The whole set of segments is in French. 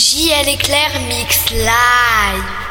JL Éclair Mix Live.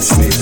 against.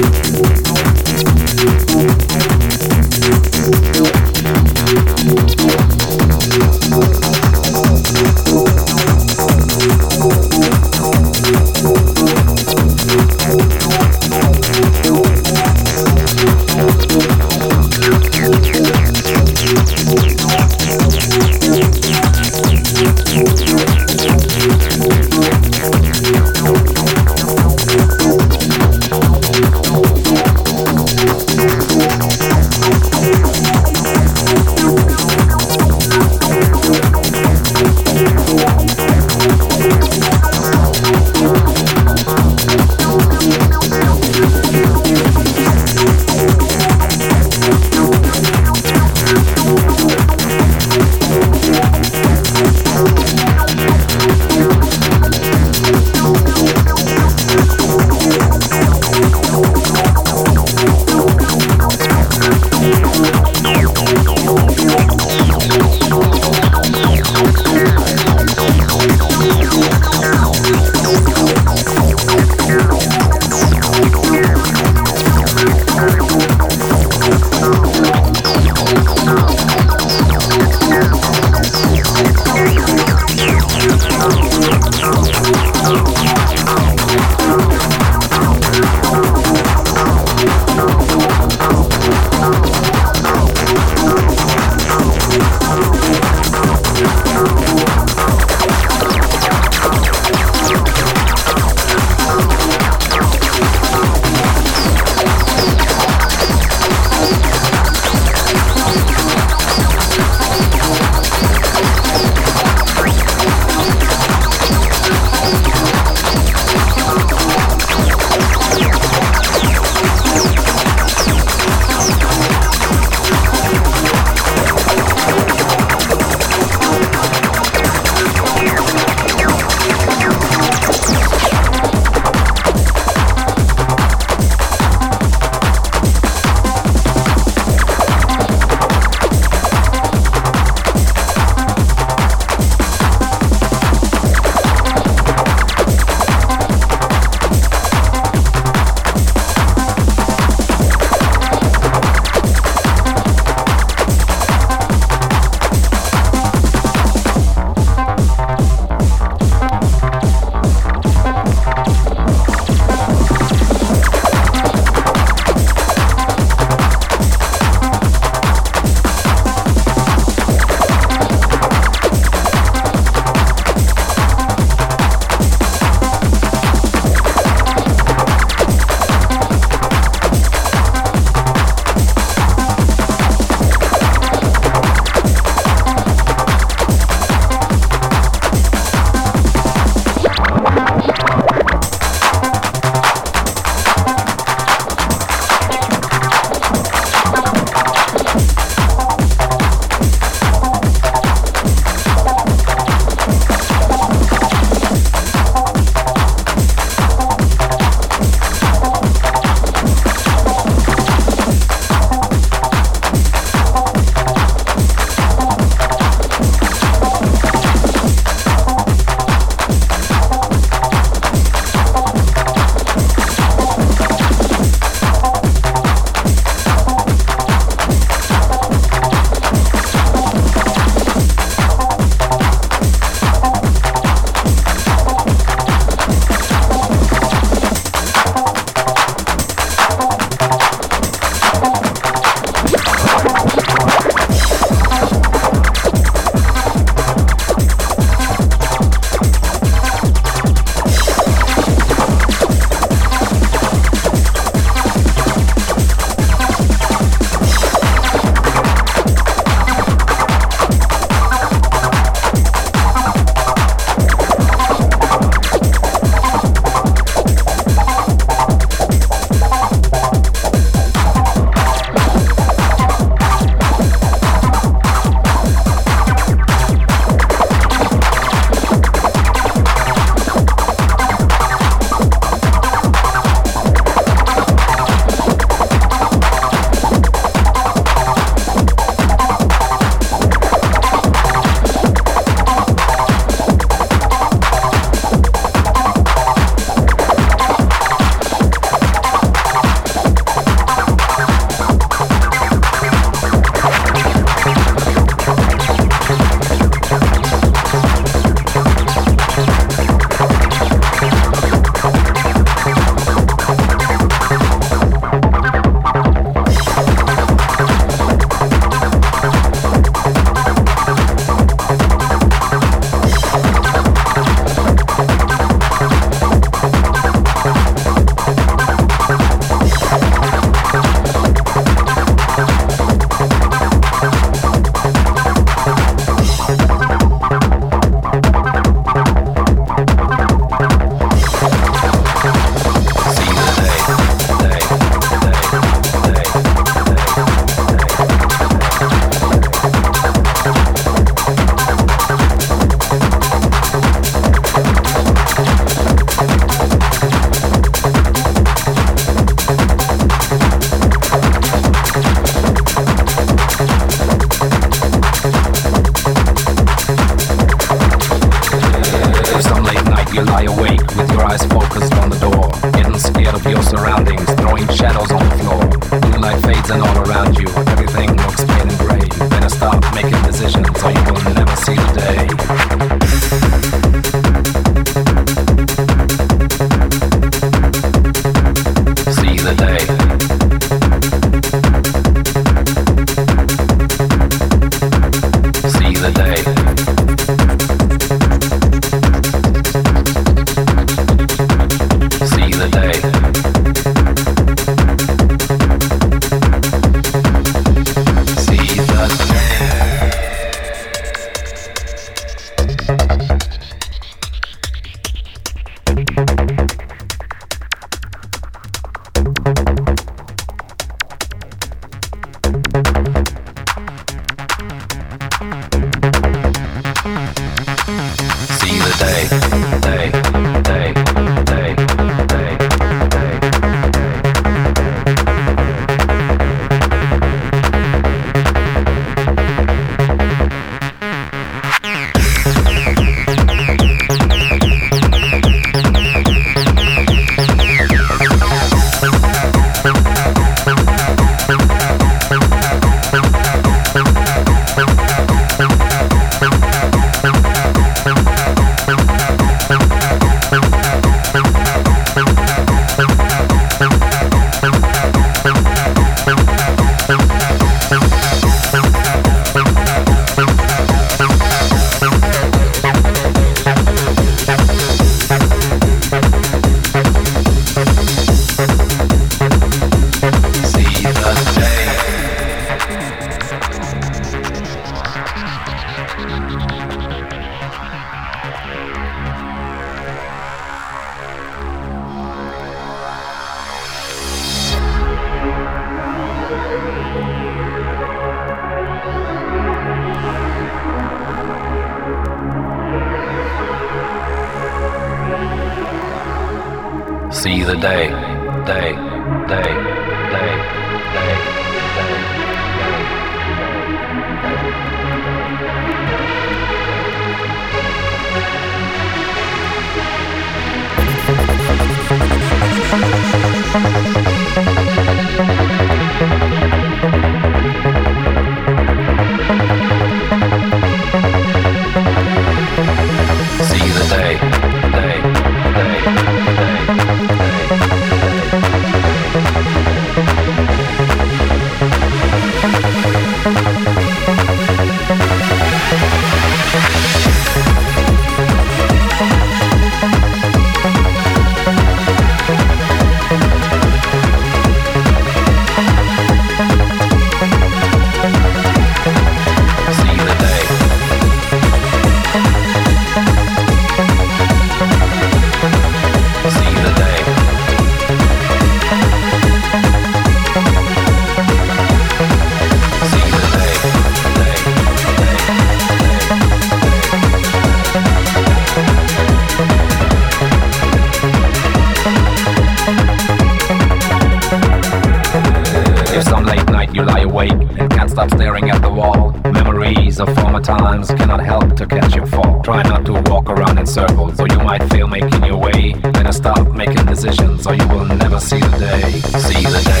Day. See the day.